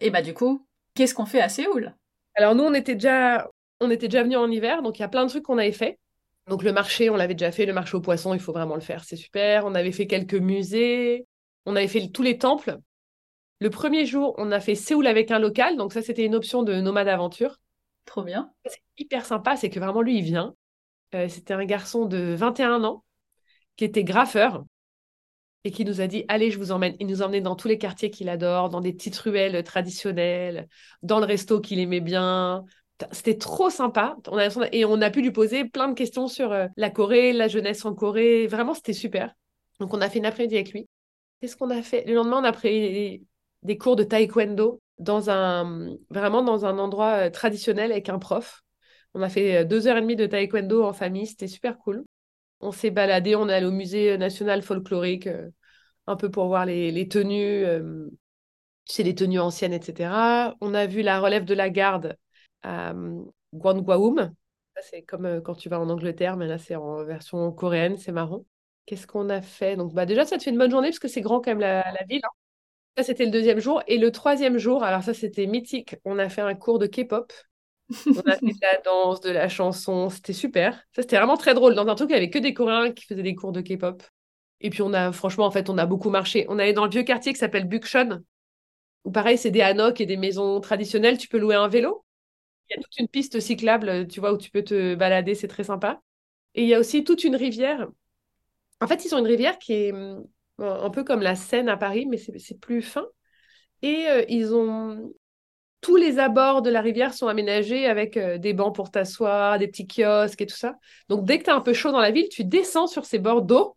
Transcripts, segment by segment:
Et bah du coup, qu'est-ce qu'on fait à Séoul? Alors nous, on était déjà, on était déjà venus en hiver, donc il y a plein de trucs qu'on avait fait. Donc le marché, on l'avait déjà fait, le marché aux poissons, il faut vraiment le faire, c'est super. On avait fait quelques musées, on avait fait tous les temples. Le premier jour, on a fait Séoul avec un local, donc ça c'était une option de nomade aventure. Trop bien. C'est hyper sympa, c'est que vraiment lui, il vient. Euh, c'était un garçon de 21 ans qui était graffeur et qui nous a dit allez je vous emmène. Il nous emmenait dans tous les quartiers qu'il adore dans des petites ruelles traditionnelles dans le resto qu'il aimait bien. C'était trop sympa. Et on a pu lui poser plein de questions sur euh, la Corée la jeunesse en Corée. Vraiment c'était super. Donc on a fait une après-midi avec lui. Qu'est-ce qu'on a fait? Le lendemain on a pris des cours de taekwondo dans un vraiment dans un endroit euh, traditionnel avec un prof. On a fait euh, deux heures et demie de taekwondo en famille. C'était super cool on s'est baladé, on est allé au musée national folklorique, euh, un peu pour voir les, tenues, c'est les tenues anciennes, etc. On a vu la relève de la garde à euh, Gwangwaum. C'est comme euh, quand tu vas en Angleterre, mais là c'est en version coréenne, c'est marrant. Qu'est-ce qu'on a fait? Donc bah déjà ça te fait une bonne journée parce que c'est grand quand même la, ville. Hein. Ça c'était le deuxième jour et le troisième jour, alors ça c'était mythique. On a fait un cours de K-pop on a fait de la danse, de la chanson, c'était super. Ça, c'était vraiment très drôle. Dans un truc, il n'y avait que des Coréens qui faisaient des cours de K-pop. Et puis, on a, franchement, en fait, on a beaucoup marché. On allait dans le vieux quartier qui s'appelle Bukchon, où pareil, c'est des hanoks et des maisons traditionnelles. Tu peux louer un vélo. Il y a toute une piste cyclable, tu vois, où tu peux te balader, c'est très sympa. Et il y a aussi toute une rivière. En fait, ils ont une rivière qui est hum, un peu comme la Seine à Paris, mais c'est plus fin. Et euh, ils ont tous les abords de la rivière sont aménagés avec euh, des bancs pour t'asseoir, des petits kiosques et tout ça. Donc, dès que tu as un peu chaud dans la ville, tu descends sur ces bords d'eau.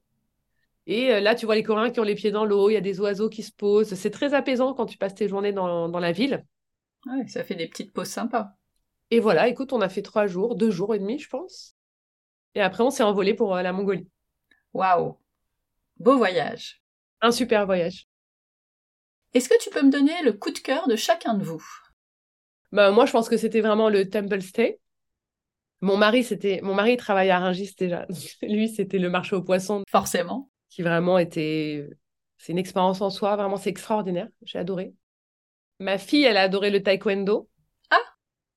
Et euh, là, tu vois les Coréens qui ont les pieds dans l'eau, il y a des oiseaux qui se posent. C'est très apaisant quand tu passes tes journées dans, la ville. Ouais, ça fait des petites pauses sympas. Et voilà, écoute, on a fait trois jours, deux jours et demi, je pense. Et après, on s'est envolé pour euh, la Mongolie. Waouh Beau voyage. Un super voyage. Est-ce que tu peux me donner le coup de cœur de chacun de vous? Bah, moi, je pense que c'était vraiment le Temple Stay. Mon mari, c'était mon mari travaillait à Rungis déjà. Lui, c'était le marché aux poissons. Forcément. Qui vraiment était. C'est une expérience en soi, vraiment, c'est extraordinaire. J'ai adoré. Ma fille, elle a adoré le taekwondo. Ah,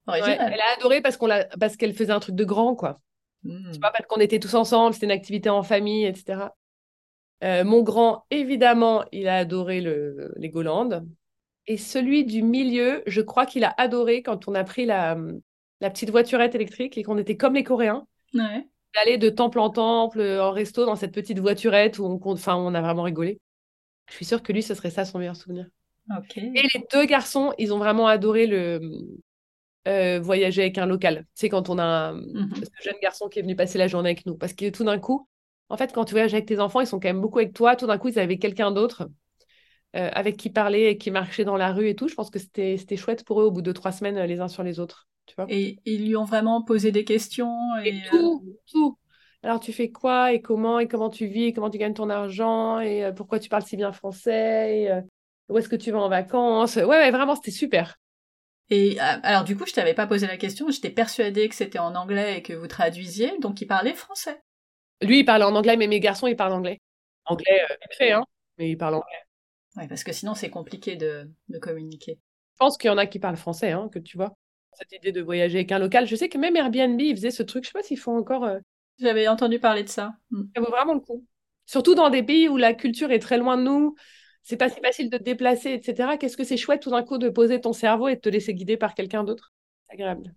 original. elle a adoré parce qu'on l'a, parce qu'elle faisait un truc de grand, quoi. Hmm. Tu vois, parce qu'on était tous ensemble, c'était une activité en famille, etc. Euh, mon grand, évidemment, il a adoré le Legoland. Et celui du milieu, je crois qu'il a adoré quand on a pris la, la petite voiturette électrique et qu'on était comme les Coréens. Ouais. D'aller de temple en temple, en resto, dans cette petite voiturette où on, enfin, on a vraiment rigolé. Je suis sûre que lui, ce serait ça son meilleur souvenir. Ok. Et les deux garçons, ils ont vraiment adoré le euh, voyager avec un local. Tu sais, quand on a un mhm. jeune garçon qui est venu passer la journée avec nous. Parce que tout d'un coup, en fait, quand tu voyages avec tes enfants, ils sont quand même beaucoup avec toi. Tout d'un coup, ils avaient quelqu'un d'autre. Euh, avec qui parler et qui marchait dans la rue et tout. Je pense que c'était chouette pour eux au bout de trois semaines les uns sur les autres. Tu vois et ils lui ont vraiment posé des questions et, euh, tout, tout. Alors tu fais quoi et comment et comment tu vis et comment tu gagnes ton argent et euh, pourquoi tu parles si bien français et où est-ce que tu vas en vacances? Ouais, ouais vraiment c'était super. Et alors du coup, je t'avais pas posé la question, j'étais persuadée que c'était en anglais et que vous traduisiez, donc il parlait français. Lui, il parlait en anglais, mais mes garçons, ils parlent anglais. Anglais, vite fait, hein, mais ils parlent anglais. Oui, parce que sinon c'est compliqué de, communiquer. Je pense qu'il y en a qui parlent français, hein, que tu vois. Cette idée de voyager avec un local. Je sais que même Airbnb, ils faisaient ce truc. Je sais pas s'ils font encore. Euh, J'avais entendu parler de ça. Mm. Ça vaut vraiment le coup. Surtout dans des pays où la culture est très loin de nous. C'est pas si facile de te déplacer, etc. Qu'est-ce que c'est chouette tout d'un coup de poser ton cerveau et de te laisser guider par quelqu'un d'autre? C'est agréable.